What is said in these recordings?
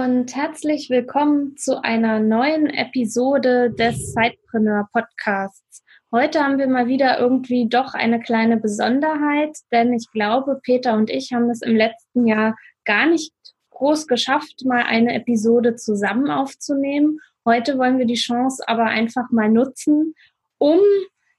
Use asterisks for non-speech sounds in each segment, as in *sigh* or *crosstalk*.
und herzlich willkommen zu einer neuen Episode des Sidepreneur Podcasts. Heute haben wir mal wieder irgendwie doch eine kleine Besonderheit, denn ich glaube, Peter und ich haben es im letzten Jahr gar nicht groß geschafft, mal eine Episode zusammen aufzunehmen. Heute wollen wir die Chance aber einfach mal nutzen, um,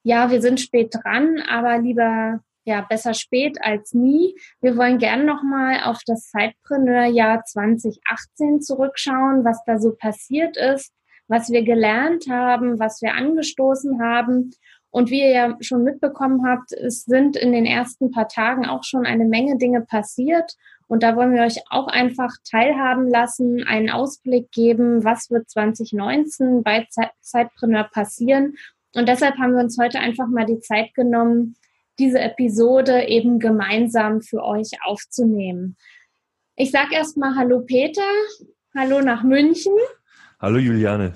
ja, wir sind spät dran, aber lieber ja, besser spät als nie. Wir wollen gerne nochmal auf das Zeitpreneur-Jahr 2018 zurückschauen, was da so passiert ist, was wir gelernt haben, was wir angestoßen haben. Und wie ihr ja schon mitbekommen habt, es sind in den ersten paar Tagen auch schon eine Menge Dinge passiert. Und da wollen wir euch auch einfach teilhaben lassen, einen Ausblick geben, was wird 2019 bei Zeitpreneur passieren. Und deshalb haben wir uns heute einfach mal die Zeit genommen, diese Episode eben gemeinsam für euch aufzunehmen. Ich sage erstmal Hallo Peter, hallo nach München. Hallo Juliane.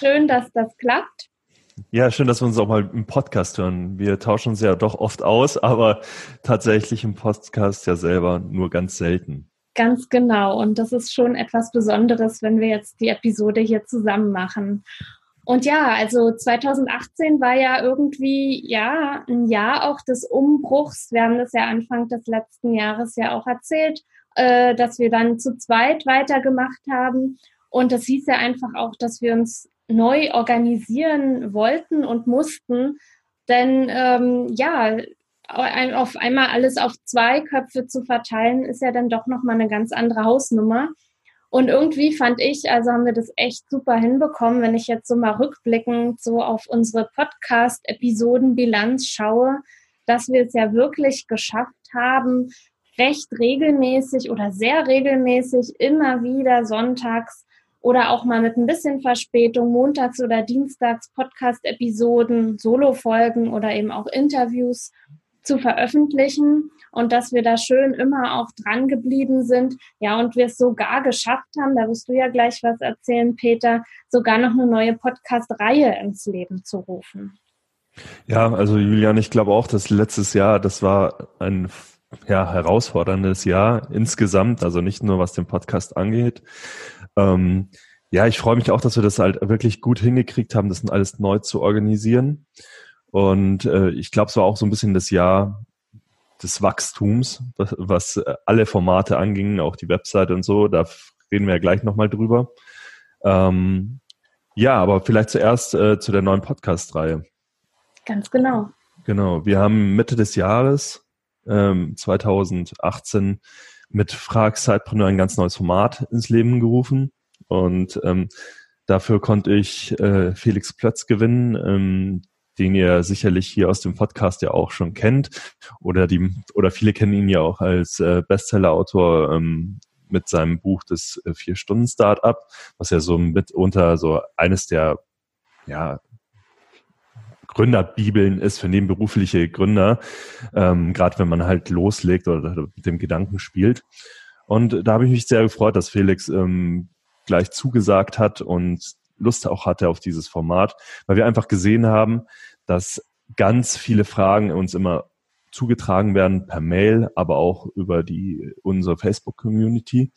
Schön, dass das klappt. Ja, schön, dass wir uns auch mal im Podcast hören. Wir tauschen uns ja doch oft aus, aber tatsächlich im Podcast ja selber nur ganz selten. Ganz genau. Und das ist schon etwas Besonderes, wenn wir jetzt die Episode hier zusammen machen. Und ja, also 2018 war ja irgendwie, ja, ein Jahr auch des Umbruchs. Wir haben das ja Anfang des letzten Jahres ja auch erzählt, äh, dass wir dann zu zweit weitergemacht haben. Und das hieß ja einfach auch, dass wir uns neu organisieren wollten und mussten. Denn ähm, ja, auf einmal alles auf zwei Köpfe zu verteilen, ist ja dann doch nochmal eine ganz andere Hausnummer. Und irgendwie fand ich, also haben wir das echt super hinbekommen, wenn ich jetzt so mal rückblickend so auf unsere Podcast-Episoden-Bilanz schaue, dass wir es ja wirklich geschafft haben, recht regelmäßig oder sehr regelmäßig immer wieder sonntags oder auch mal mit ein bisschen Verspätung montags oder dienstags Podcast-Episoden, Solo-Folgen oder eben auch Interviews zu veröffentlichen und dass wir da schön immer auch dran geblieben sind. Ja, und wir es sogar geschafft haben, da wirst du ja gleich was erzählen, Peter, sogar noch eine neue Podcast-Reihe ins Leben zu rufen. Ja, also Julian, ich glaube auch, dass letztes Jahr, das war ein ja, herausforderndes Jahr insgesamt, also nicht nur was den Podcast angeht. Ähm, ja, ich freue mich auch, dass wir das halt wirklich gut hingekriegt haben, das alles neu zu organisieren. Und äh, ich glaube, es war auch so ein bisschen das Jahr des Wachstums, was, was äh, alle Formate anging, auch die Webseite und so. Da reden wir ja gleich nochmal drüber. Ähm, ja, aber vielleicht zuerst äh, zu der neuen Podcast-Reihe. Ganz genau. Genau. Wir haben Mitte des Jahres ähm, 2018 mit Frag Sidepreneur ein ganz neues Format ins Leben gerufen. Und ähm, dafür konnte ich äh, Felix Plötz gewinnen, ähm, den ihr sicherlich hier aus dem Podcast ja auch schon kennt. Oder die, oder viele kennen ihn ja auch als äh, Bestseller-Autor ähm, mit seinem Buch des äh, Vier-Stunden-Startup, was ja so mitunter so eines der ja, Gründerbibeln ist für nebenberufliche Gründer, ähm, gerade wenn man halt loslegt oder mit dem Gedanken spielt. Und da habe ich mich sehr gefreut, dass Felix ähm, gleich zugesagt hat und Lust auch hatte auf dieses Format, weil wir einfach gesehen haben, dass ganz viele Fragen uns immer zugetragen werden per Mail, aber auch über die unsere Facebook-Community.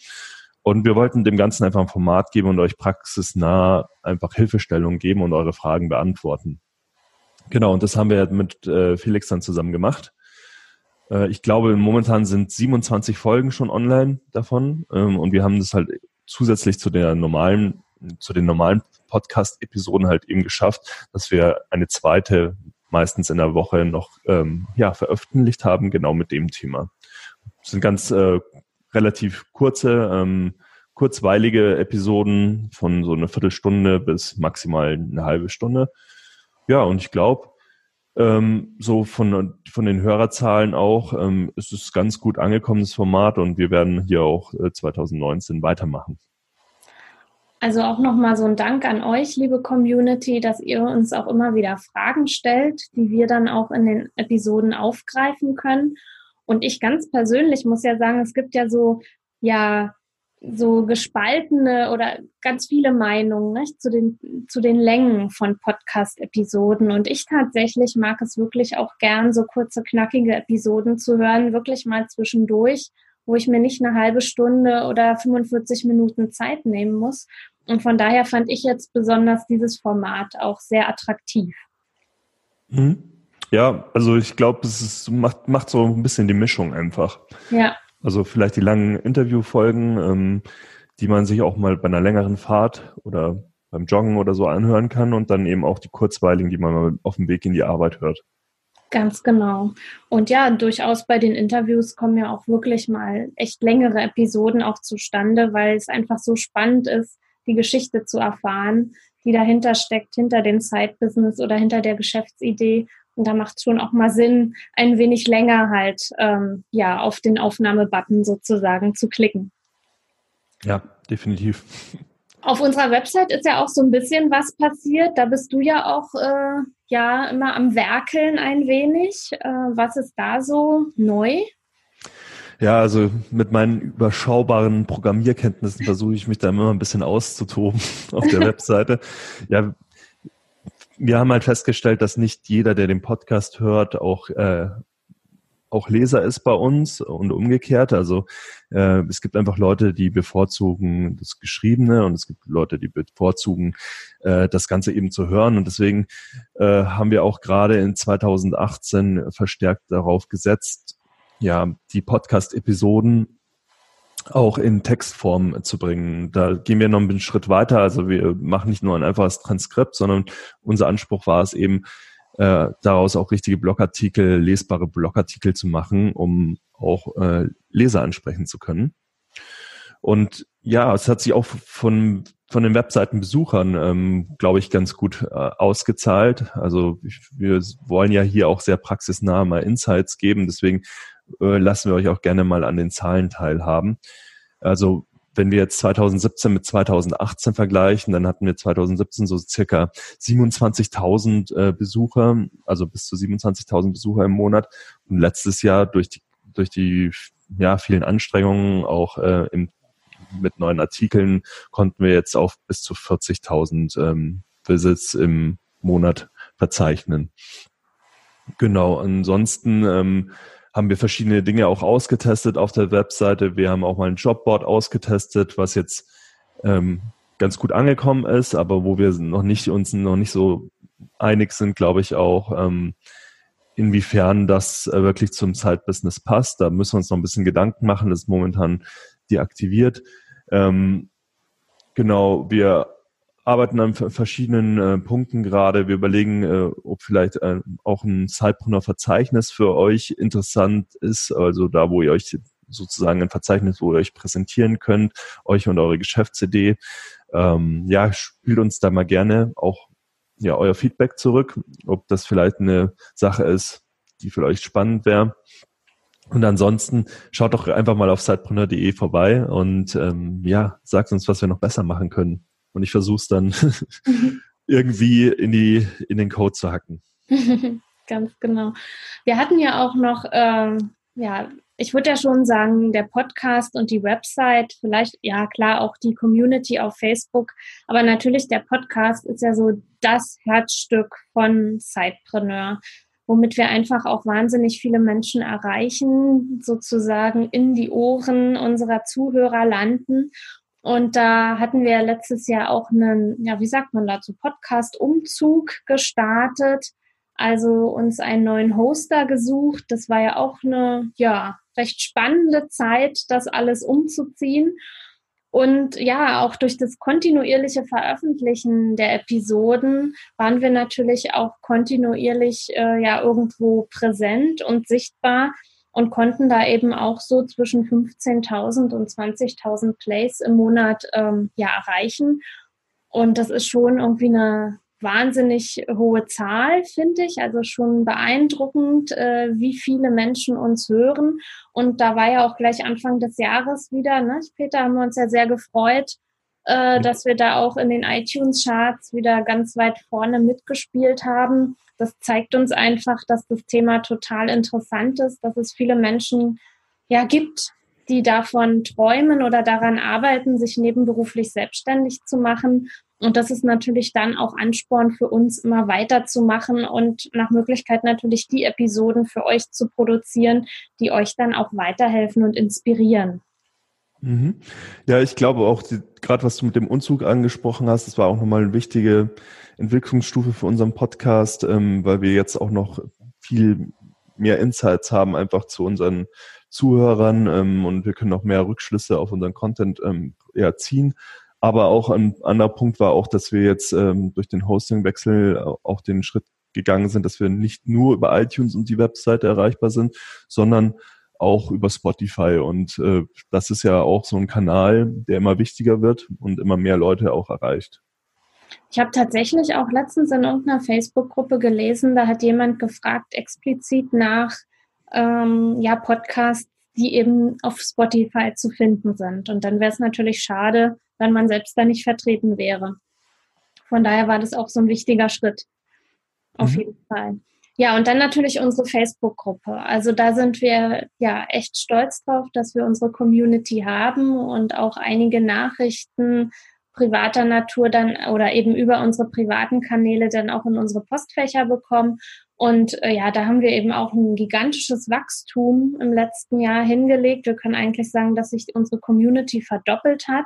Und wir wollten dem Ganzen einfach ein Format geben und euch praxisnah einfach Hilfestellungen geben und eure Fragen beantworten. Genau, und das haben wir mit äh, Felix dann zusammen gemacht. Äh, ich glaube, momentan sind 27 Folgen schon online davon. Ähm, und wir haben das halt zusätzlich zu der normalen, zu den normalen Podcast-Episoden halt eben geschafft, dass wir eine zweite meistens in der Woche noch ähm, ja, veröffentlicht haben, genau mit dem Thema. Das sind ganz äh, relativ kurze, ähm, kurzweilige Episoden von so einer Viertelstunde bis maximal eine halbe Stunde. Ja, und ich glaube, ähm, so von, von den Hörerzahlen auch ähm, ist es ganz gut angekommenes Format und wir werden hier auch äh, 2019 weitermachen. Also auch nochmal so ein Dank an euch, liebe Community, dass ihr uns auch immer wieder Fragen stellt, die wir dann auch in den Episoden aufgreifen können. Und ich ganz persönlich muss ja sagen, es gibt ja so, ja, so gespaltene oder ganz viele Meinungen nicht, zu, den, zu den Längen von Podcast-Episoden. Und ich tatsächlich mag es wirklich auch gern, so kurze, knackige Episoden zu hören, wirklich mal zwischendurch, wo ich mir nicht eine halbe Stunde oder 45 Minuten Zeit nehmen muss. Und von daher fand ich jetzt besonders dieses Format auch sehr attraktiv. Mhm. Ja, also ich glaube, es ist, macht, macht so ein bisschen die Mischung einfach. Ja. Also vielleicht die langen Interviewfolgen, ähm, die man sich auch mal bei einer längeren Fahrt oder beim Joggen oder so anhören kann und dann eben auch die kurzweiligen, die man mal auf dem Weg in die Arbeit hört. Ganz genau. Und ja, durchaus bei den Interviews kommen ja auch wirklich mal echt längere Episoden auch zustande, weil es einfach so spannend ist, die Geschichte zu erfahren, die dahinter steckt, hinter dem Side-Business oder hinter der Geschäftsidee und da macht es schon auch mal Sinn, ein wenig länger halt ähm, ja auf den Aufnahmebutton sozusagen zu klicken. Ja, definitiv. Auf unserer Website ist ja auch so ein bisschen was passiert. Da bist du ja auch äh, ja immer am Werkeln ein wenig. Äh, was ist da so neu? Ja, also mit meinen überschaubaren Programmierkenntnissen versuche ich mich da immer ein bisschen auszutoben *laughs* auf der Webseite. Ja, wir haben halt festgestellt, dass nicht jeder, der den Podcast hört, auch äh, auch Leser ist bei uns und umgekehrt. Also äh, es gibt einfach Leute, die bevorzugen das Geschriebene und es gibt Leute, die bevorzugen äh, das Ganze eben zu hören. Und deswegen äh, haben wir auch gerade in 2018 verstärkt darauf gesetzt, ja, die Podcast-Episoden auch in Textform zu bringen. Da gehen wir noch einen Schritt weiter. Also wir machen nicht nur ein einfaches Transkript, sondern unser Anspruch war es eben, äh, daraus auch richtige Blogartikel, lesbare Blogartikel zu machen, um auch äh, Leser ansprechen zu können. Und ja, es hat sich auch von von den Webseitenbesuchern, ähm, glaube ich, ganz gut äh, ausgezahlt. Also wir wollen ja hier auch sehr praxisnah mal Insights geben. Deswegen äh, lassen wir euch auch gerne mal an den Zahlen teilhaben. Also wenn wir jetzt 2017 mit 2018 vergleichen, dann hatten wir 2017 so circa 27.000 äh, Besucher, also bis zu 27.000 Besucher im Monat. Und letztes Jahr durch die, durch die ja, vielen Anstrengungen auch äh, im, mit neuen Artikeln konnten wir jetzt auf bis zu 40.000 ähm, Visits im Monat verzeichnen. Genau, ansonsten ähm, haben wir verschiedene Dinge auch ausgetestet auf der Webseite. Wir haben auch mal ein Jobboard ausgetestet, was jetzt ähm, ganz gut angekommen ist, aber wo wir noch nicht uns noch nicht so einig sind, glaube ich auch, ähm, inwiefern das äh, wirklich zum Zeitbusiness passt. Da müssen wir uns noch ein bisschen Gedanken machen. Das ist momentan deaktiviert. Ähm, genau, wir arbeiten an verschiedenen äh, Punkten gerade. Wir überlegen, äh, ob vielleicht äh, auch ein Sidepreneur-Verzeichnis für euch interessant ist, also da, wo ihr euch sozusagen ein Verzeichnis, wo ihr euch präsentieren könnt, euch und eure Geschäftsidee. Ähm, ja, spielt uns da mal gerne auch ja euer Feedback zurück, ob das vielleicht eine Sache ist, die für euch spannend wäre. Und ansonsten schaut doch einfach mal auf sidepreneur.de vorbei und ähm, ja, sagt uns, was wir noch besser machen können und ich versuche es dann *laughs* mhm. *laughs* irgendwie in die in den Code zu hacken. *laughs* Ganz genau. Wir hatten ja auch noch, ähm, ja, ich würde ja schon sagen, der Podcast und die Website, vielleicht, ja klar, auch die Community auf Facebook, aber natürlich der Podcast ist ja so das Herzstück von Sidepreneur, womit wir einfach auch wahnsinnig viele Menschen erreichen, sozusagen in die Ohren unserer Zuhörer landen und da hatten wir letztes Jahr auch einen, ja, wie sagt man dazu, Podcast-Umzug gestartet. Also uns einen neuen Hoster gesucht. Das war ja auch eine, ja, recht spannende Zeit, das alles umzuziehen. Und ja, auch durch das kontinuierliche Veröffentlichen der Episoden waren wir natürlich auch kontinuierlich äh, ja irgendwo präsent und sichtbar und konnten da eben auch so zwischen 15.000 und 20.000 Plays im Monat ähm, ja erreichen. Und das ist schon irgendwie eine wahnsinnig hohe Zahl, finde ich. Also schon beeindruckend, äh, wie viele Menschen uns hören. Und da war ja auch gleich Anfang des Jahres wieder, ne, Peter, haben wir uns ja sehr gefreut, äh, dass wir da auch in den iTunes-Charts wieder ganz weit vorne mitgespielt haben. Das zeigt uns einfach, dass das Thema total interessant ist, dass es viele Menschen ja gibt, die davon träumen oder daran arbeiten, sich nebenberuflich selbstständig zu machen. Und das ist natürlich dann auch Ansporn für uns, immer weiterzumachen und nach Möglichkeit natürlich die Episoden für euch zu produzieren, die euch dann auch weiterhelfen und inspirieren. Mhm. Ja, ich glaube auch, gerade was du mit dem Unzug angesprochen hast, das war auch nochmal eine wichtige Entwicklungsstufe für unseren Podcast, ähm, weil wir jetzt auch noch viel mehr Insights haben, einfach zu unseren Zuhörern ähm, und wir können auch mehr Rückschlüsse auf unseren Content ähm, ja, ziehen. Aber auch ein anderer Punkt war auch, dass wir jetzt ähm, durch den Hostingwechsel auch den Schritt gegangen sind, dass wir nicht nur über iTunes und die Webseite erreichbar sind, sondern auch über Spotify. Und äh, das ist ja auch so ein Kanal, der immer wichtiger wird und immer mehr Leute auch erreicht. Ich habe tatsächlich auch letztens in irgendeiner Facebook-Gruppe gelesen, da hat jemand gefragt explizit nach ähm, ja, Podcasts, die eben auf Spotify zu finden sind. Und dann wäre es natürlich schade, wenn man selbst da nicht vertreten wäre. Von daher war das auch so ein wichtiger Schritt. Auf mhm. jeden Fall. Ja, und dann natürlich unsere Facebook-Gruppe. Also da sind wir ja echt stolz drauf, dass wir unsere Community haben und auch einige Nachrichten privater Natur dann oder eben über unsere privaten Kanäle dann auch in unsere Postfächer bekommen. Und äh, ja, da haben wir eben auch ein gigantisches Wachstum im letzten Jahr hingelegt. Wir können eigentlich sagen, dass sich unsere Community verdoppelt hat.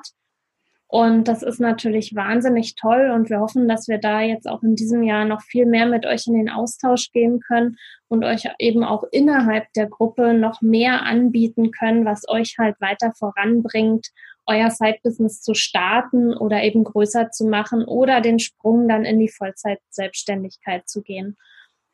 Und das ist natürlich wahnsinnig toll und wir hoffen, dass wir da jetzt auch in diesem Jahr noch viel mehr mit euch in den Austausch gehen können und euch eben auch innerhalb der Gruppe noch mehr anbieten können, was euch halt weiter voranbringt, euer Side-Business zu starten oder eben größer zu machen oder den Sprung dann in die Vollzeit-Selbstständigkeit zu gehen.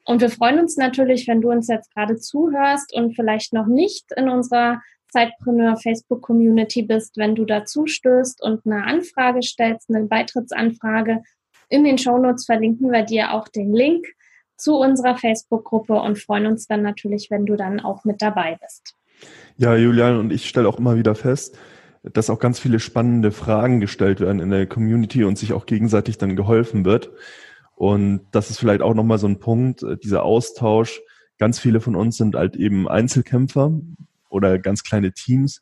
Und wir freuen uns natürlich, wenn du uns jetzt gerade zuhörst und vielleicht noch nicht in unserer Zeitpreneur Facebook Community bist, wenn du dazu stößt und eine Anfrage stellst, eine Beitrittsanfrage. In den Shownotes verlinken wir dir auch den Link zu unserer Facebook-Gruppe und freuen uns dann natürlich, wenn du dann auch mit dabei bist. Ja, Julian, und ich stelle auch immer wieder fest, dass auch ganz viele spannende Fragen gestellt werden in der Community und sich auch gegenseitig dann geholfen wird. Und das ist vielleicht auch nochmal so ein Punkt, äh, dieser Austausch. Ganz viele von uns sind halt eben Einzelkämpfer, oder ganz kleine Teams.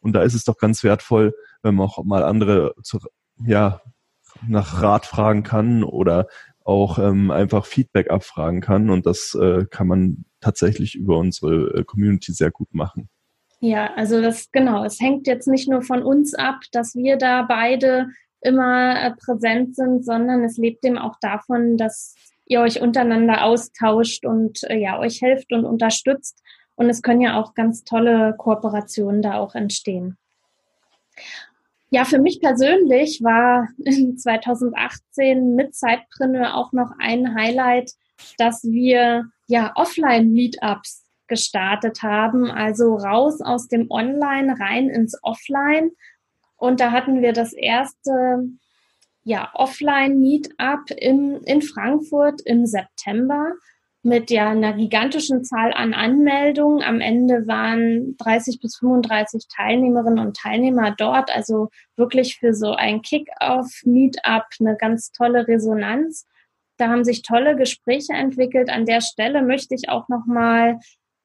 Und da ist es doch ganz wertvoll, wenn man auch mal andere zu, ja, nach Rat fragen kann oder auch ähm, einfach Feedback abfragen kann. Und das äh, kann man tatsächlich über unsere äh, Community sehr gut machen. Ja, also das genau. Es hängt jetzt nicht nur von uns ab, dass wir da beide immer äh, präsent sind, sondern es lebt eben auch davon, dass ihr euch untereinander austauscht und äh, ja euch helft und unterstützt und es können ja auch ganz tolle Kooperationen da auch entstehen. Ja, für mich persönlich war 2018 mit Zeitpreneur auch noch ein Highlight, dass wir ja Offline-Meetups gestartet haben, also raus aus dem Online rein ins Offline. Und da hatten wir das erste ja, Offline-Meetup in, in Frankfurt im September mit ja einer gigantischen Zahl an Anmeldungen. Am Ende waren 30 bis 35 Teilnehmerinnen und Teilnehmer dort. Also wirklich für so ein Kick-Off-Meetup eine ganz tolle Resonanz. Da haben sich tolle Gespräche entwickelt. An der Stelle möchte ich auch nochmal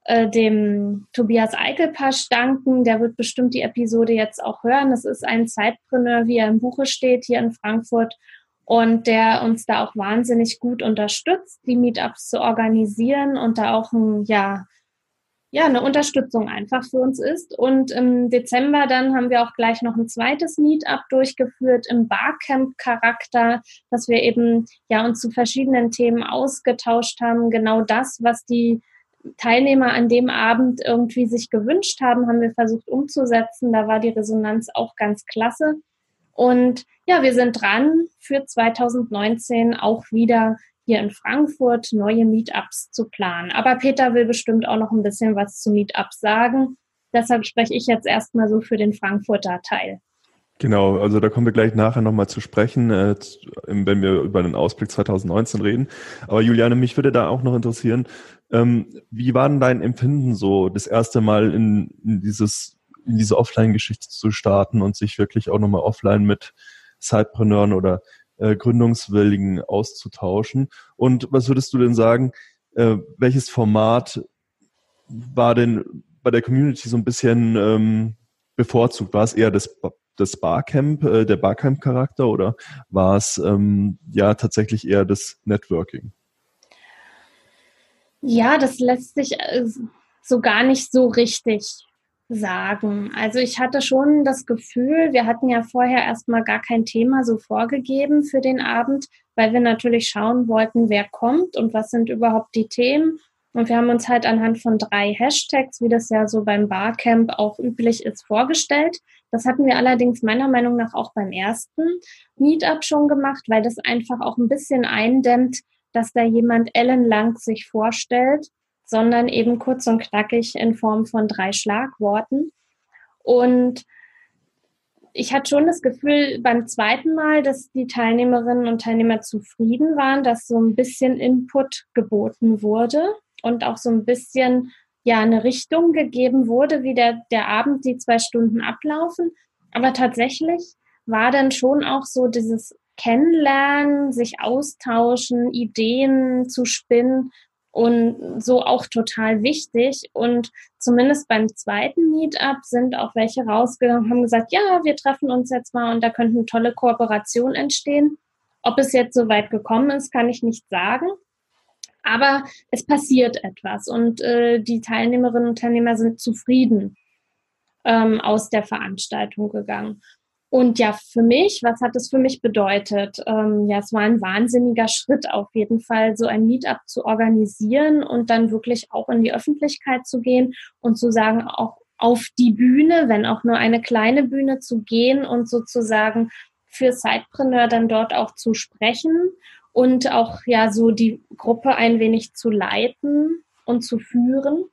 äh, dem Tobias Eichelpasch danken. Der wird bestimmt die Episode jetzt auch hören. Das ist ein Zeitpreneur, wie er im Buche steht, hier in Frankfurt und der uns da auch wahnsinnig gut unterstützt, die Meetups zu organisieren und da auch ein, ja, ja, eine Unterstützung einfach für uns ist. Und im Dezember dann haben wir auch gleich noch ein zweites Meetup durchgeführt im Barcamp-Charakter, dass wir eben ja uns zu verschiedenen Themen ausgetauscht haben. Genau das, was die Teilnehmer an dem Abend irgendwie sich gewünscht haben, haben wir versucht umzusetzen. Da war die Resonanz auch ganz klasse. Und ja, wir sind dran, für 2019 auch wieder hier in Frankfurt neue Meetups zu planen. Aber Peter will bestimmt auch noch ein bisschen was zu Meetups sagen. Deshalb spreche ich jetzt erstmal so für den Frankfurter Teil. Genau, also da kommen wir gleich nachher nochmal zu sprechen, äh, wenn wir über den Ausblick 2019 reden. Aber Juliane, mich würde da auch noch interessieren, ähm, wie war denn dein Empfinden so, das erste Mal in, in dieses in diese Offline-Geschichte zu starten und sich wirklich auch nochmal offline mit Sidepreneuren oder äh, Gründungswilligen auszutauschen. Und was würdest du denn sagen, äh, welches Format war denn bei der Community so ein bisschen ähm, bevorzugt? War es eher das, das Barcamp, äh, der Barcamp-Charakter oder war es ähm, ja tatsächlich eher das Networking? Ja, das lässt sich äh, so gar nicht so richtig sagen. Also ich hatte schon das Gefühl, wir hatten ja vorher erstmal gar kein Thema so vorgegeben für den Abend, weil wir natürlich schauen wollten, wer kommt und was sind überhaupt die Themen. Und wir haben uns halt anhand von drei Hashtags, wie das ja so beim Barcamp auch üblich ist, vorgestellt. Das hatten wir allerdings meiner Meinung nach auch beim ersten Meetup schon gemacht, weil das einfach auch ein bisschen eindämmt, dass da jemand ellenlang sich vorstellt sondern eben kurz und knackig in Form von drei Schlagworten. Und ich hatte schon das Gefühl beim zweiten Mal, dass die Teilnehmerinnen und Teilnehmer zufrieden waren, dass so ein bisschen Input geboten wurde und auch so ein bisschen ja eine Richtung gegeben wurde, wie der, der Abend, die zwei Stunden ablaufen. Aber tatsächlich war dann schon auch so dieses Kennenlernen, sich austauschen, Ideen zu spinnen, und so auch total wichtig. Und zumindest beim zweiten Meetup sind auch welche rausgegangen und haben gesagt, ja, wir treffen uns jetzt mal und da könnten tolle Kooperationen entstehen. Ob es jetzt so weit gekommen ist, kann ich nicht sagen. Aber es passiert etwas und äh, die Teilnehmerinnen und Teilnehmer sind zufrieden ähm, aus der Veranstaltung gegangen. Und ja, für mich, was hat es für mich bedeutet? Ähm, ja, es war ein wahnsinniger Schritt auf jeden Fall, so ein Meetup zu organisieren und dann wirklich auch in die Öffentlichkeit zu gehen und zu sagen, auch auf die Bühne, wenn auch nur eine kleine Bühne zu gehen und sozusagen für Sidepreneur dann dort auch zu sprechen und auch ja so die Gruppe ein wenig zu leiten und zu führen.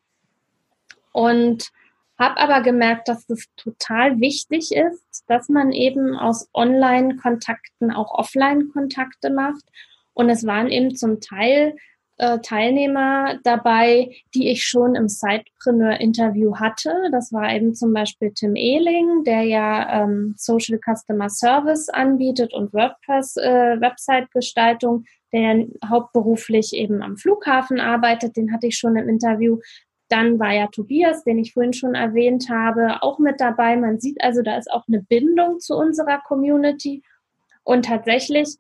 Und habe aber gemerkt, dass das total wichtig ist, dass man eben aus Online-Kontakten auch Offline-Kontakte macht. Und es waren eben zum Teil äh, Teilnehmer dabei, die ich schon im Sidepreneur-Interview hatte. Das war eben zum Beispiel Tim Ehling, der ja ähm, Social Customer Service anbietet und WordPress-Website-Gestaltung, äh, der hauptberuflich eben am Flughafen arbeitet. Den hatte ich schon im Interview. Dann war ja Tobias, den ich vorhin schon erwähnt habe, auch mit dabei. Man sieht also, da ist auch eine Bindung zu unserer Community. Und tatsächlich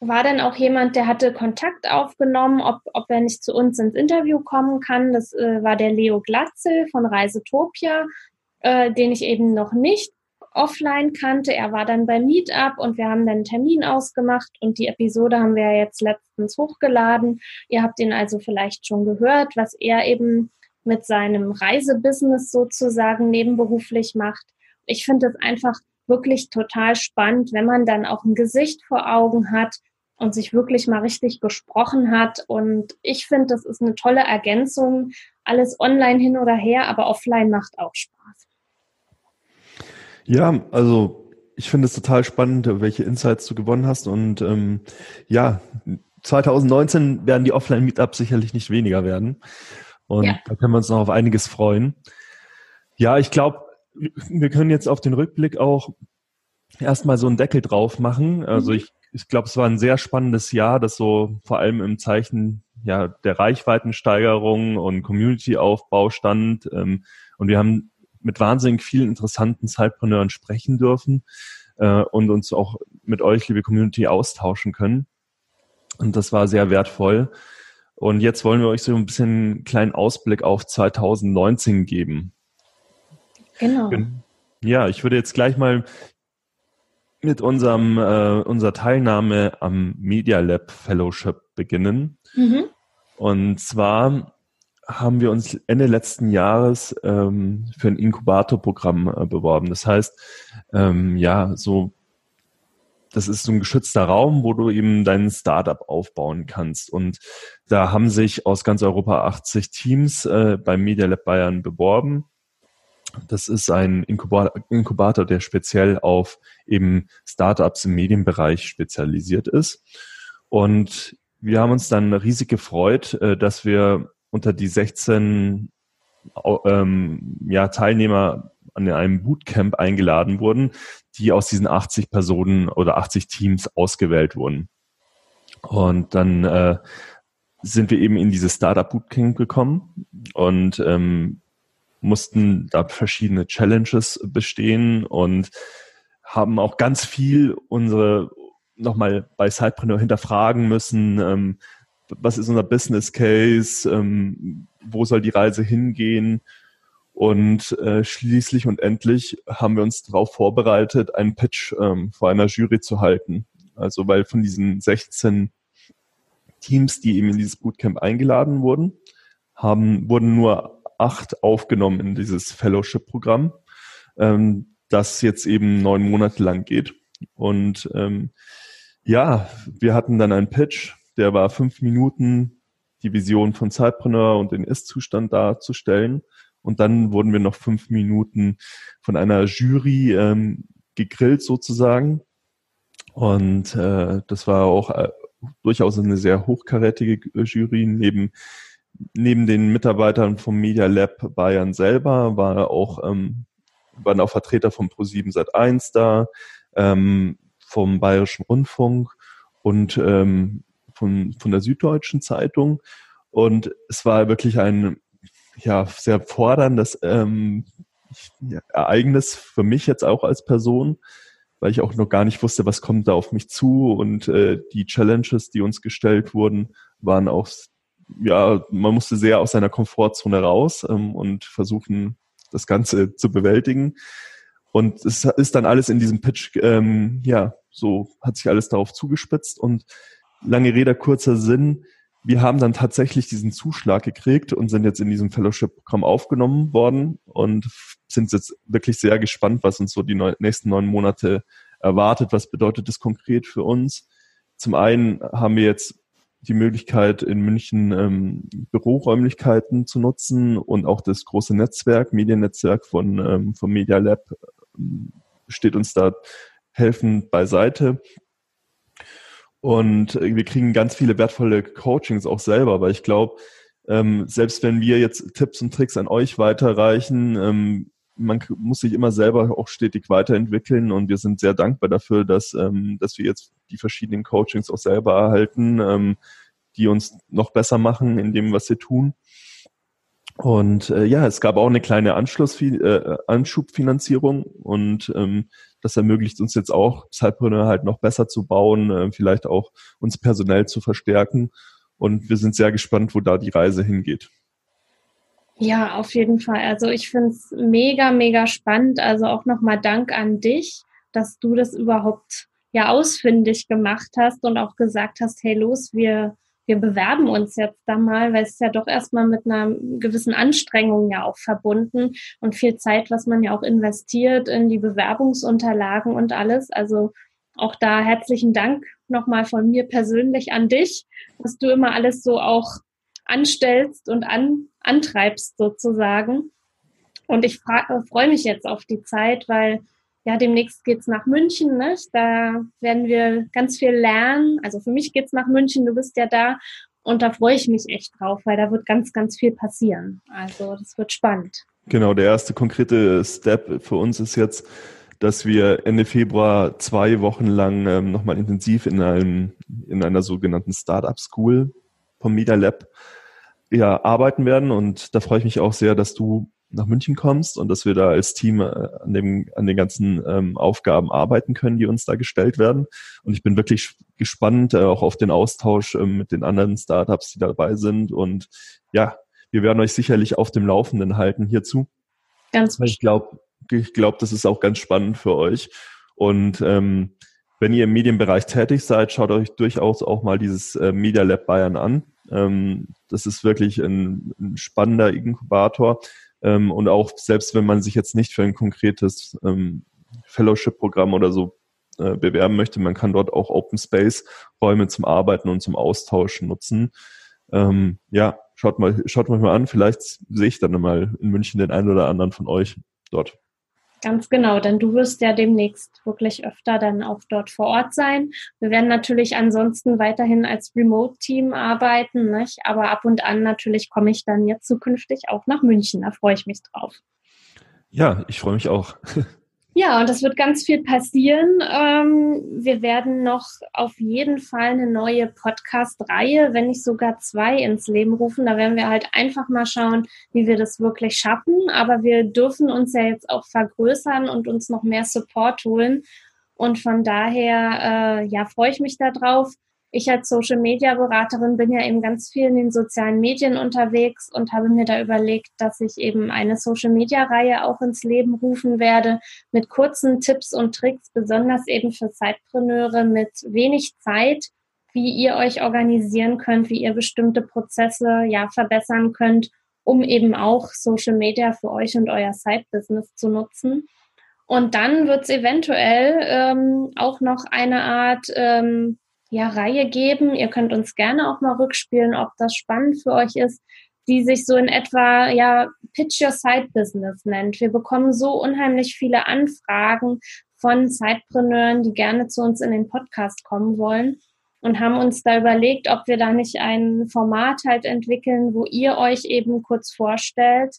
war dann auch jemand, der hatte Kontakt aufgenommen, ob, ob er nicht zu uns ins Interview kommen kann. Das äh, war der Leo Glatzel von Reisetopia, äh, den ich eben noch nicht offline kannte. Er war dann beim Meetup und wir haben dann einen Termin ausgemacht und die Episode haben wir jetzt letztens hochgeladen. Ihr habt ihn also vielleicht schon gehört, was er eben mit seinem Reisebusiness sozusagen nebenberuflich macht. Ich finde es einfach wirklich total spannend, wenn man dann auch ein Gesicht vor Augen hat und sich wirklich mal richtig gesprochen hat. Und ich finde, das ist eine tolle Ergänzung. Alles online hin oder her, aber offline macht auch Spaß. Ja, also ich finde es total spannend, welche Insights du gewonnen hast. Und ähm, ja, 2019 werden die Offline-Meetups sicherlich nicht weniger werden. Und ja. da können wir uns noch auf einiges freuen. Ja, ich glaube, wir können jetzt auf den Rückblick auch erstmal so einen Deckel drauf machen. Also mhm. ich, ich glaube, es war ein sehr spannendes Jahr, das so vor allem im Zeichen ja, der Reichweitensteigerung und Community-Aufbau stand. Ähm, und wir haben mit wahnsinnig vielen interessanten Zeitpreneuren sprechen dürfen äh, und uns auch mit euch, liebe Community, austauschen können. Und das war sehr wertvoll. Und jetzt wollen wir euch so ein bisschen einen kleinen Ausblick auf 2019 geben. Genau. Ja, ich würde jetzt gleich mal mit unserem äh, unserer Teilnahme am Media Lab Fellowship beginnen. Mhm. Und zwar haben wir uns Ende letzten Jahres ähm, für ein Inkubatorprogramm äh, beworben. Das heißt, ähm, ja, so das ist so ein geschützter Raum, wo du eben dein Startup aufbauen kannst. Und da haben sich aus ganz Europa 80 Teams äh, beim Media Lab Bayern beworben. Das ist ein Inkubator, der speziell auf eben Startups im Medienbereich spezialisiert ist. Und wir haben uns dann riesig gefreut, äh, dass wir unter die 16 ähm, ja, Teilnehmer an einem Bootcamp eingeladen wurden, die aus diesen 80 Personen oder 80 Teams ausgewählt wurden. Und dann äh, sind wir eben in dieses Startup Bootcamp gekommen und ähm, mussten da verschiedene Challenges bestehen und haben auch ganz viel unsere nochmal bei Sidepreneur hinterfragen müssen, ähm, was ist unser Business Case, ähm, wo soll die Reise hingehen und äh, schließlich und endlich haben wir uns darauf vorbereitet, einen Pitch ähm, vor einer Jury zu halten. Also weil von diesen 16 Teams, die eben in dieses Bootcamp eingeladen wurden, haben, wurden nur acht aufgenommen in dieses Fellowship-Programm, ähm, das jetzt eben neun Monate lang geht. Und ähm, ja, wir hatten dann einen Pitch, der war fünf Minuten, die Vision von Zeitpreneur und den Ist-Zustand darzustellen. Und dann wurden wir noch fünf Minuten von einer Jury ähm, gegrillt sozusagen. Und äh, das war auch äh, durchaus eine sehr hochkarätige Jury. Neben, neben den Mitarbeitern vom Media Lab Bayern selber war auch, ähm, waren auch Vertreter vom Pro7 Sat1 da, ähm, vom Bayerischen Rundfunk und ähm, von, von der Süddeutschen Zeitung. Und es war wirklich ein ja, sehr forderndes ähm, Ereignis für mich jetzt auch als Person, weil ich auch noch gar nicht wusste, was kommt da auf mich zu. Und äh, die Challenges, die uns gestellt wurden, waren auch, ja, man musste sehr aus seiner Komfortzone raus ähm, und versuchen, das Ganze zu bewältigen. Und es ist dann alles in diesem Pitch, ähm, ja, so hat sich alles darauf zugespitzt. Und lange Rede, kurzer Sinn, wir haben dann tatsächlich diesen Zuschlag gekriegt und sind jetzt in diesem Fellowship-Programm aufgenommen worden und sind jetzt wirklich sehr gespannt, was uns so die neu nächsten neun Monate erwartet. Was bedeutet das konkret für uns? Zum einen haben wir jetzt die Möglichkeit, in München ähm, Büroräumlichkeiten zu nutzen und auch das große Netzwerk, Mediennetzwerk von, ähm, vom Media Lab ähm, steht uns da helfend beiseite. Und wir kriegen ganz viele wertvolle Coachings auch selber, weil ich glaube, ähm, selbst wenn wir jetzt Tipps und Tricks an euch weiterreichen, ähm, man muss sich immer selber auch stetig weiterentwickeln und wir sind sehr dankbar dafür, dass, ähm, dass wir jetzt die verschiedenen Coachings auch selber erhalten, ähm, die uns noch besser machen in dem, was wir tun. Und äh, ja, es gab auch eine kleine Anschluss äh, Anschubfinanzierung und ähm, das ermöglicht uns jetzt auch, Zeitpreneur halt noch besser zu bauen, äh, vielleicht auch uns personell zu verstärken. Und wir sind sehr gespannt, wo da die Reise hingeht. Ja, auf jeden Fall. Also ich finde es mega, mega spannend. Also auch nochmal Dank an dich, dass du das überhaupt ja ausfindig gemacht hast und auch gesagt hast, hey los, wir wir bewerben uns jetzt da mal, weil es ist ja doch erstmal mit einer gewissen Anstrengung ja auch verbunden und viel Zeit, was man ja auch investiert in die Bewerbungsunterlagen und alles. Also auch da herzlichen Dank nochmal von mir persönlich an dich, dass du immer alles so auch anstellst und an, antreibst sozusagen. Und ich freue mich jetzt auf die Zeit, weil ja, demnächst geht's nach München. Ne? Da werden wir ganz viel lernen. Also für mich geht's nach München, du bist ja da. Und da freue ich mich echt drauf, weil da wird ganz, ganz viel passieren. Also das wird spannend. Genau, der erste konkrete Step für uns ist jetzt, dass wir Ende Februar zwei Wochen lang ähm, nochmal intensiv in einem in einer sogenannten Startup School vom Media Lab ja, arbeiten werden. Und da freue ich mich auch sehr, dass du nach München kommst und dass wir da als Team äh, an, dem, an den ganzen ähm, Aufgaben arbeiten können, die uns da gestellt werden. Und ich bin wirklich gespannt äh, auch auf den Austausch äh, mit den anderen Startups, die dabei sind. Und ja, wir werden euch sicherlich auf dem Laufenden halten hierzu. Ganz Ich glaube, ich glaube, das ist auch ganz spannend für euch. Und ähm, wenn ihr im Medienbereich tätig seid, schaut euch durchaus auch mal dieses äh, Media Lab Bayern an. Ähm, das ist wirklich ein, ein spannender Inkubator. Ähm, und auch selbst wenn man sich jetzt nicht für ein konkretes ähm, Fellowship-Programm oder so äh, bewerben möchte, man kann dort auch Open Space Räume zum Arbeiten und zum Austauschen nutzen. Ähm, ja, schaut mal, schaut mal an, vielleicht sehe ich dann mal in München den einen oder anderen von euch dort. Ganz genau, denn du wirst ja demnächst wirklich öfter dann auch dort vor Ort sein. Wir werden natürlich ansonsten weiterhin als Remote-Team arbeiten, nicht? aber ab und an natürlich komme ich dann jetzt zukünftig auch nach München. Da freue ich mich drauf. Ja, ich freue mich auch. *laughs* Ja, und es wird ganz viel passieren. Ähm, wir werden noch auf jeden Fall eine neue Podcast-Reihe, wenn nicht sogar zwei ins Leben rufen. Da werden wir halt einfach mal schauen, wie wir das wirklich schaffen. Aber wir dürfen uns ja jetzt auch vergrößern und uns noch mehr Support holen. Und von daher, äh, ja, freue ich mich darauf ich als Social Media Beraterin bin ja eben ganz viel in den sozialen Medien unterwegs und habe mir da überlegt, dass ich eben eine Social Media Reihe auch ins Leben rufen werde mit kurzen Tipps und Tricks, besonders eben für Zeitpreneure mit wenig Zeit, wie ihr euch organisieren könnt, wie ihr bestimmte Prozesse ja verbessern könnt, um eben auch Social Media für euch und euer Side-Business zu nutzen. Und dann wird es eventuell ähm, auch noch eine Art ähm, ja, Reihe geben. Ihr könnt uns gerne auch mal rückspielen, ob das spannend für euch ist, die sich so in etwa ja Pitch Your Side Business nennt. Wir bekommen so unheimlich viele Anfragen von Sidepreneuren, die gerne zu uns in den Podcast kommen wollen und haben uns da überlegt, ob wir da nicht ein Format halt entwickeln, wo ihr euch eben kurz vorstellt,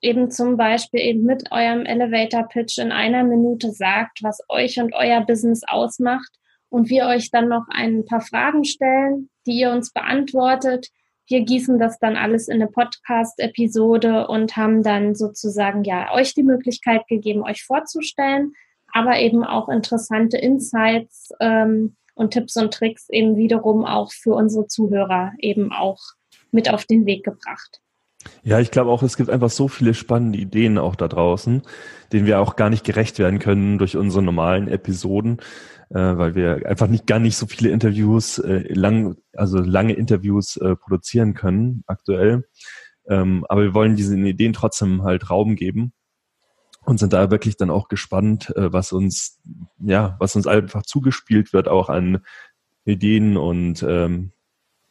eben zum Beispiel eben mit eurem Elevator Pitch in einer Minute sagt, was euch und euer Business ausmacht und wir euch dann noch ein paar Fragen stellen, die ihr uns beantwortet. Wir gießen das dann alles in eine Podcast-Episode und haben dann sozusagen ja euch die Möglichkeit gegeben, euch vorzustellen, aber eben auch interessante Insights ähm, und Tipps und Tricks eben wiederum auch für unsere Zuhörer eben auch mit auf den Weg gebracht. Ja, ich glaube auch, es gibt einfach so viele spannende Ideen auch da draußen, denen wir auch gar nicht gerecht werden können durch unsere normalen Episoden, äh, weil wir einfach nicht gar nicht so viele Interviews, äh, lang, also lange Interviews äh, produzieren können aktuell. Ähm, aber wir wollen diesen Ideen trotzdem halt Raum geben und sind da wirklich dann auch gespannt, äh, was uns, ja, was uns einfach zugespielt wird, auch an Ideen und ähm,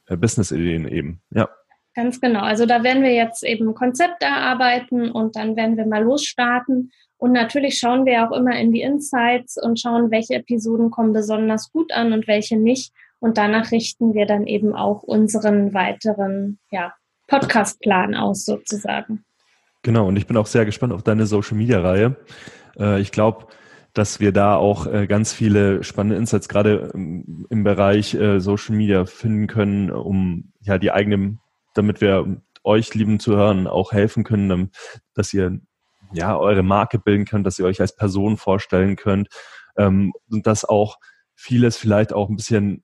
Business-Ideen eben. Ja. Ganz genau. Also da werden wir jetzt eben ein Konzept erarbeiten und dann werden wir mal losstarten. Und natürlich schauen wir auch immer in die Insights und schauen, welche Episoden kommen besonders gut an und welche nicht. Und danach richten wir dann eben auch unseren weiteren ja, Podcast-Plan aus sozusagen. Genau, und ich bin auch sehr gespannt auf deine Social-Media-Reihe. Äh, ich glaube, dass wir da auch äh, ganz viele spannende Insights gerade im Bereich äh, Social Media finden können, um ja die eigenen damit wir euch, lieben Zuhörern, auch helfen können, dass ihr ja eure Marke bilden könnt, dass ihr euch als Person vorstellen könnt ähm, und dass auch vieles vielleicht auch ein bisschen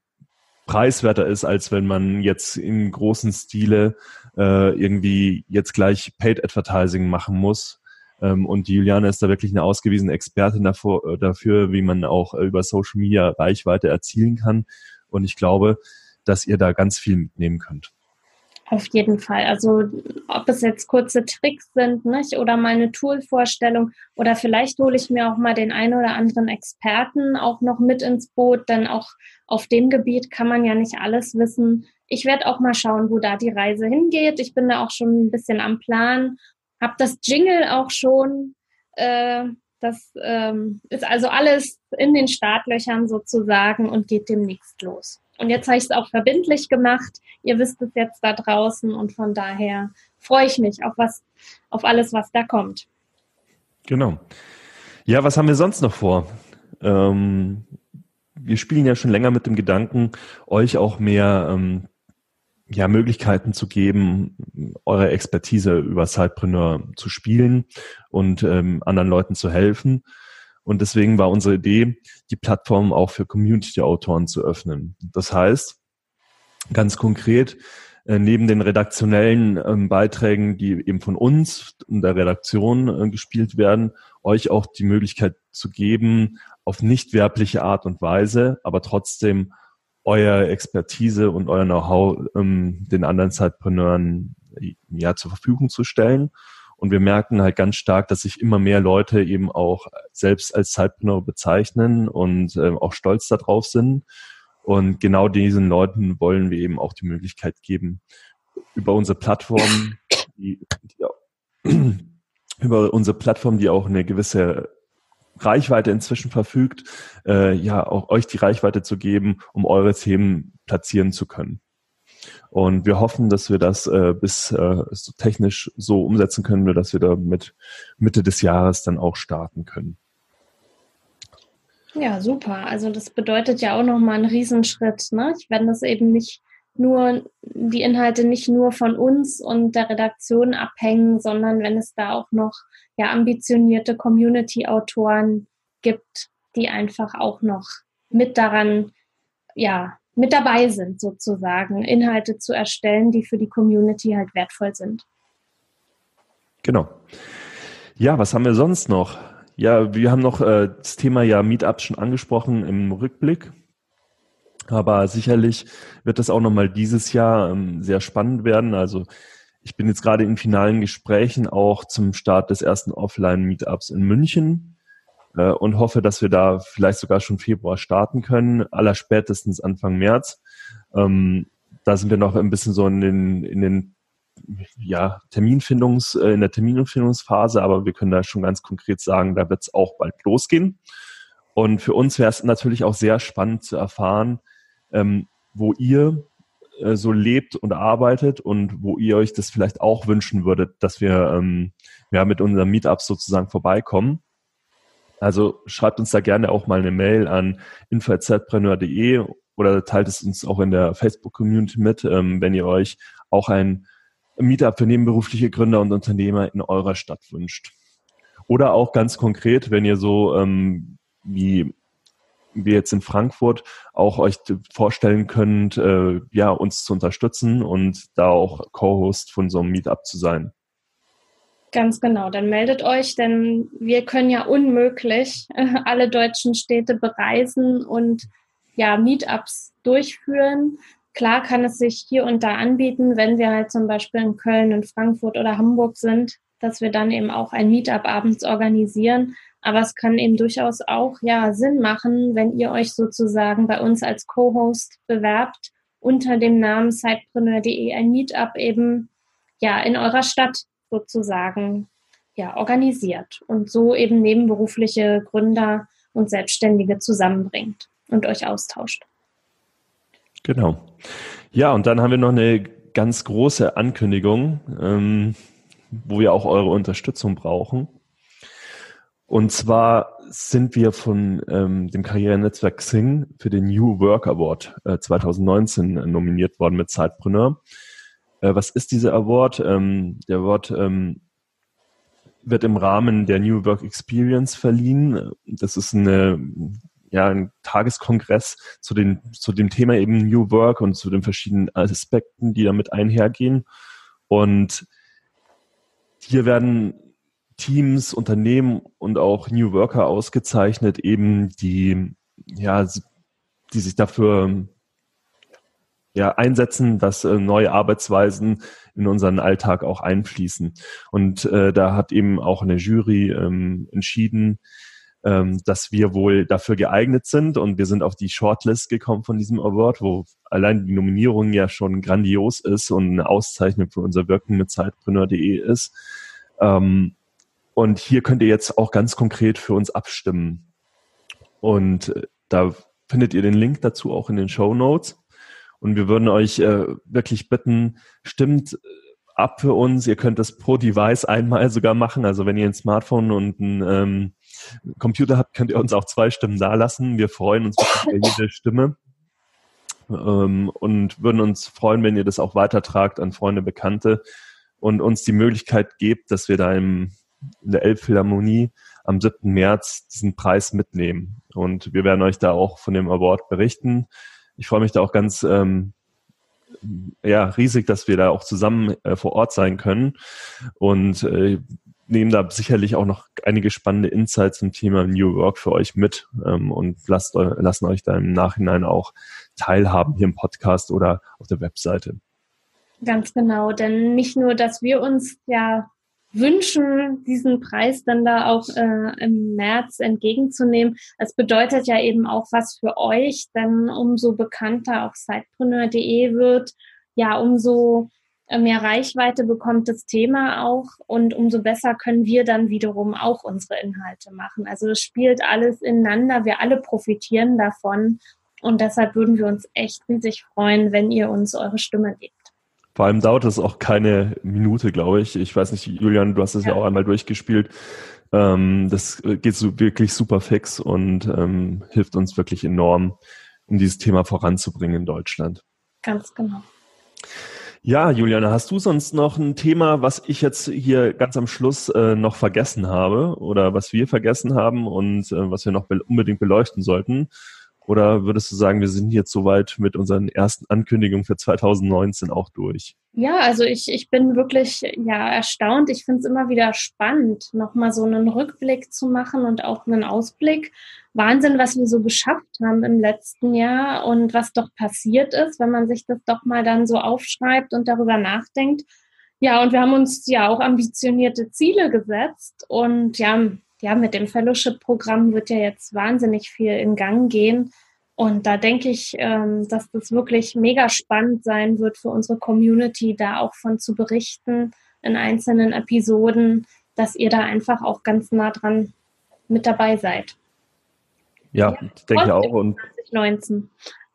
preiswerter ist, als wenn man jetzt im großen Stile äh, irgendwie jetzt gleich Paid Advertising machen muss. Ähm, und die Juliane ist da wirklich eine ausgewiesene Expertin davor, äh, dafür, wie man auch äh, über Social Media Reichweite erzielen kann. Und ich glaube, dass ihr da ganz viel mitnehmen könnt. Auf jeden Fall. Also ob es jetzt kurze Tricks sind, nicht? Oder mal eine Tool-Vorstellung oder vielleicht hole ich mir auch mal den einen oder anderen Experten auch noch mit ins Boot, denn auch auf dem Gebiet kann man ja nicht alles wissen. Ich werde auch mal schauen, wo da die Reise hingeht. Ich bin da auch schon ein bisschen am Plan, habe das Jingle auch schon. Äh, das ähm, ist also alles in den Startlöchern sozusagen und geht demnächst los. Und jetzt habe ich es auch verbindlich gemacht. Ihr wisst es jetzt da draußen und von daher freue ich mich auf was, auf alles, was da kommt. Genau. Ja, was haben wir sonst noch vor? Ähm, wir spielen ja schon länger mit dem Gedanken, euch auch mehr ähm, ja, Möglichkeiten zu geben, eure Expertise über Sidepreneur zu spielen und ähm, anderen Leuten zu helfen. Und deswegen war unsere Idee, die Plattform auch für Community-Autoren zu öffnen. Das heißt, ganz konkret, äh, neben den redaktionellen ähm, Beiträgen, die eben von uns und der Redaktion äh, gespielt werden, euch auch die Möglichkeit zu geben, auf nicht werbliche Art und Weise, aber trotzdem euer Expertise und euer Know-how ähm, den anderen Zeitpreneuren ja zur Verfügung zu stellen und wir merken halt ganz stark, dass sich immer mehr Leute eben auch selbst als Zeitpreneur bezeichnen und äh, auch stolz darauf sind. Und genau diesen Leuten wollen wir eben auch die Möglichkeit geben, über unsere Plattform, die, die *clears throat* über unsere Plattform, die auch eine gewisse Reichweite inzwischen verfügt, äh, ja auch euch die Reichweite zu geben, um eure Themen platzieren zu können. Und wir hoffen, dass wir das äh, bis äh, so technisch so umsetzen können, dass wir da mit Mitte des Jahres dann auch starten können. Ja, super. Also das bedeutet ja auch nochmal einen Riesenschritt. Ne? Wenn das eben nicht nur die Inhalte nicht nur von uns und der Redaktion abhängen, sondern wenn es da auch noch ja ambitionierte Community-Autoren gibt, die einfach auch noch mit daran, ja, mit dabei sind, sozusagen, Inhalte zu erstellen, die für die Community halt wertvoll sind. Genau. Ja, was haben wir sonst noch? Ja, wir haben noch äh, das Thema ja Meetups schon angesprochen im Rückblick. Aber sicherlich wird das auch nochmal dieses Jahr ähm, sehr spannend werden. Also ich bin jetzt gerade in finalen Gesprächen auch zum Start des ersten Offline-Meetups in München äh, und hoffe, dass wir da vielleicht sogar schon Februar starten können, aller spätestens Anfang März. Ähm, da sind wir noch ein bisschen so in den, in den ja, Terminfindungs, äh, in der Terminfindungsphase, aber wir können da schon ganz konkret sagen, da wird es auch bald losgehen. Und für uns wäre es natürlich auch sehr spannend zu erfahren, ähm, wo ihr äh, so lebt und arbeitet und wo ihr euch das vielleicht auch wünschen würdet, dass wir ähm, ja, mit unseren Meetups sozusagen vorbeikommen. Also schreibt uns da gerne auch mal eine Mail an info.zpreneur.de oder teilt es uns auch in der Facebook-Community mit, ähm, wenn ihr euch auch ein Meetup für nebenberufliche Gründer und Unternehmer in eurer Stadt wünscht. Oder auch ganz konkret, wenn ihr so ähm, wie wir jetzt in Frankfurt auch euch vorstellen könnt, äh, ja, uns zu unterstützen und da auch Co-Host von so einem Meetup zu sein. Ganz genau, dann meldet euch, denn wir können ja unmöglich *laughs* alle deutschen Städte bereisen und ja, Meetups durchführen. Klar kann es sich hier und da anbieten, wenn wir halt zum Beispiel in Köln, in Frankfurt oder Hamburg sind, dass wir dann eben auch ein Meetup abends organisieren. Aber es kann eben durchaus auch ja Sinn machen, wenn ihr euch sozusagen bei uns als Co-Host bewerbt unter dem Namen sidepreneur.de ein Meetup eben ja in eurer Stadt sozusagen ja organisiert und so eben nebenberufliche Gründer und Selbstständige zusammenbringt und euch austauscht. Genau. Ja, und dann haben wir noch eine ganz große Ankündigung, ähm, wo wir auch eure Unterstützung brauchen. Und zwar sind wir von ähm, dem Karrierenetzwerk Xing für den New Work Award äh, 2019 nominiert worden mit Zeitpreneur. Äh, was ist dieser Award? Ähm, der Award ähm, wird im Rahmen der New Work Experience verliehen. Das ist eine, ja, ein Tageskongress zu, den, zu dem Thema eben New Work und zu den verschiedenen Aspekten, die damit einhergehen. Und hier werden Teams, Unternehmen und auch New Worker ausgezeichnet, eben die, ja, die sich dafür ja, einsetzen, dass äh, neue Arbeitsweisen in unseren Alltag auch einfließen. Und äh, da hat eben auch eine Jury ähm, entschieden, ähm, dass wir wohl dafür geeignet sind. Und wir sind auf die Shortlist gekommen von diesem Award, wo allein die Nominierung ja schon grandios ist und eine Auszeichnung für unser Wirken mit Zeitpreneur.de ist. Ähm, und hier könnt ihr jetzt auch ganz konkret für uns abstimmen. Und äh, da findet ihr den Link dazu auch in den Show Notes. Und wir würden euch äh, wirklich bitten, stimmt äh, ab für uns. Ihr könnt das pro Device einmal sogar machen. Also wenn ihr ein Smartphone und ein ähm, Computer habt, könnt ihr uns auch zwei Stimmen dalassen. Wir freuen uns über jede Stimme. Ähm, und würden uns freuen, wenn ihr das auch weitertragt an Freunde, Bekannte und uns die Möglichkeit gebt, dass wir da im in der Elbphilharmonie am 7. März diesen Preis mitnehmen. Und wir werden euch da auch von dem Award berichten. Ich freue mich da auch ganz ähm, ja, riesig, dass wir da auch zusammen äh, vor Ort sein können und äh, nehmen da sicherlich auch noch einige spannende Insights zum Thema New Work für euch mit ähm, und lasst, lassen euch da im Nachhinein auch teilhaben hier im Podcast oder auf der Webseite. Ganz genau, denn nicht nur, dass wir uns ja wünschen, diesen Preis dann da auch äh, im März entgegenzunehmen. Es bedeutet ja eben auch was für euch, denn umso bekannter auch Sidepreneur.de wird, ja, umso äh, mehr Reichweite bekommt das Thema auch und umso besser können wir dann wiederum auch unsere Inhalte machen. Also es spielt alles ineinander, wir alle profitieren davon und deshalb würden wir uns echt riesig freuen, wenn ihr uns eure Stimme gebt. Vor allem dauert es auch keine Minute, glaube ich. Ich weiß nicht, Julian, du hast es ja, ja auch einmal durchgespielt. Ähm, das geht so wirklich super fix und ähm, hilft uns wirklich enorm, um dieses Thema voranzubringen in Deutschland. Ganz genau. Ja, Juliane, hast du sonst noch ein Thema, was ich jetzt hier ganz am Schluss äh, noch vergessen habe oder was wir vergessen haben und äh, was wir noch be unbedingt beleuchten sollten? Oder würdest du sagen, wir sind jetzt soweit mit unseren ersten Ankündigungen für 2019 auch durch? Ja, also ich, ich bin wirklich ja erstaunt. Ich finde es immer wieder spannend, nochmal so einen Rückblick zu machen und auch einen Ausblick. Wahnsinn, was wir so geschafft haben im letzten Jahr und was doch passiert ist, wenn man sich das doch mal dann so aufschreibt und darüber nachdenkt. Ja, und wir haben uns ja auch ambitionierte Ziele gesetzt und ja, ja, mit dem Fellowship-Programm wird ja jetzt wahnsinnig viel in Gang gehen. Und da denke ich, ähm, dass das wirklich mega spannend sein wird für unsere Community, da auch von zu berichten in einzelnen Episoden, dass ihr da einfach auch ganz nah dran mit dabei seid. Ja, ja ich denke auch. Und 2019.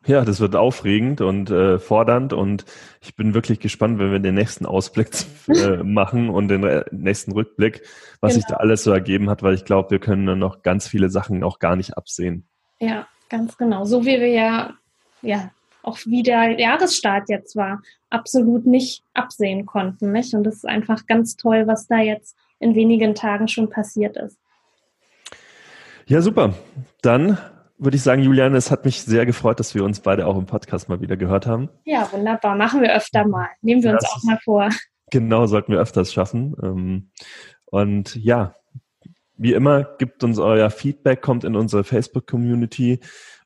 Ja, das wird aufregend und äh, fordernd und ich bin wirklich gespannt, wenn wir den nächsten Ausblick *laughs* äh, machen und den äh, nächsten Rückblick, was genau. sich da alles so ergeben hat, weil ich glaube, wir können dann noch ganz viele Sachen auch gar nicht absehen. Ja, ganz genau. So wie wir ja, ja auch wie der Jahresstart jetzt war, absolut nicht absehen konnten. Nicht? Und das ist einfach ganz toll, was da jetzt in wenigen Tagen schon passiert ist. Ja, super. Dann würde ich sagen, Juliane, es hat mich sehr gefreut, dass wir uns beide auch im Podcast mal wieder gehört haben. Ja, wunderbar. Machen wir öfter mal. Nehmen wir uns das auch mal vor. Genau, sollten wir öfters schaffen. Ähm, und ja, wie immer, gibt uns euer Feedback, kommt in unsere Facebook-Community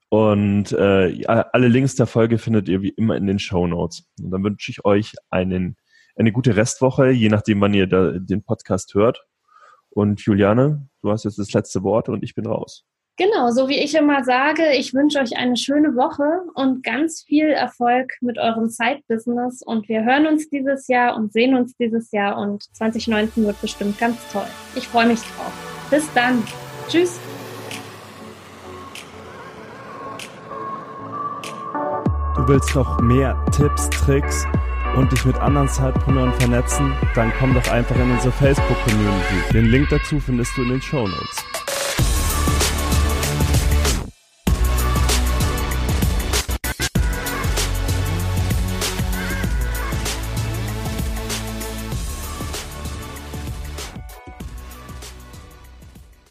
und äh, alle Links der Folge findet ihr wie immer in den Show Notes. Und dann wünsche ich euch einen, eine gute Restwoche, je nachdem, wann ihr da, den Podcast hört. Und Juliane, du hast jetzt das letzte Wort und ich bin raus. Genau, so wie ich immer sage, ich wünsche euch eine schöne Woche und ganz viel Erfolg mit eurem Side-Business und wir hören uns dieses Jahr und sehen uns dieses Jahr und 2019 wird bestimmt ganz toll. Ich freue mich drauf. Bis dann. Tschüss. Du willst noch mehr Tipps, Tricks und dich mit anderen Zeitpreneuren vernetzen? Dann komm doch einfach in unsere Facebook-Community. Den Link dazu findest du in den Show Notes.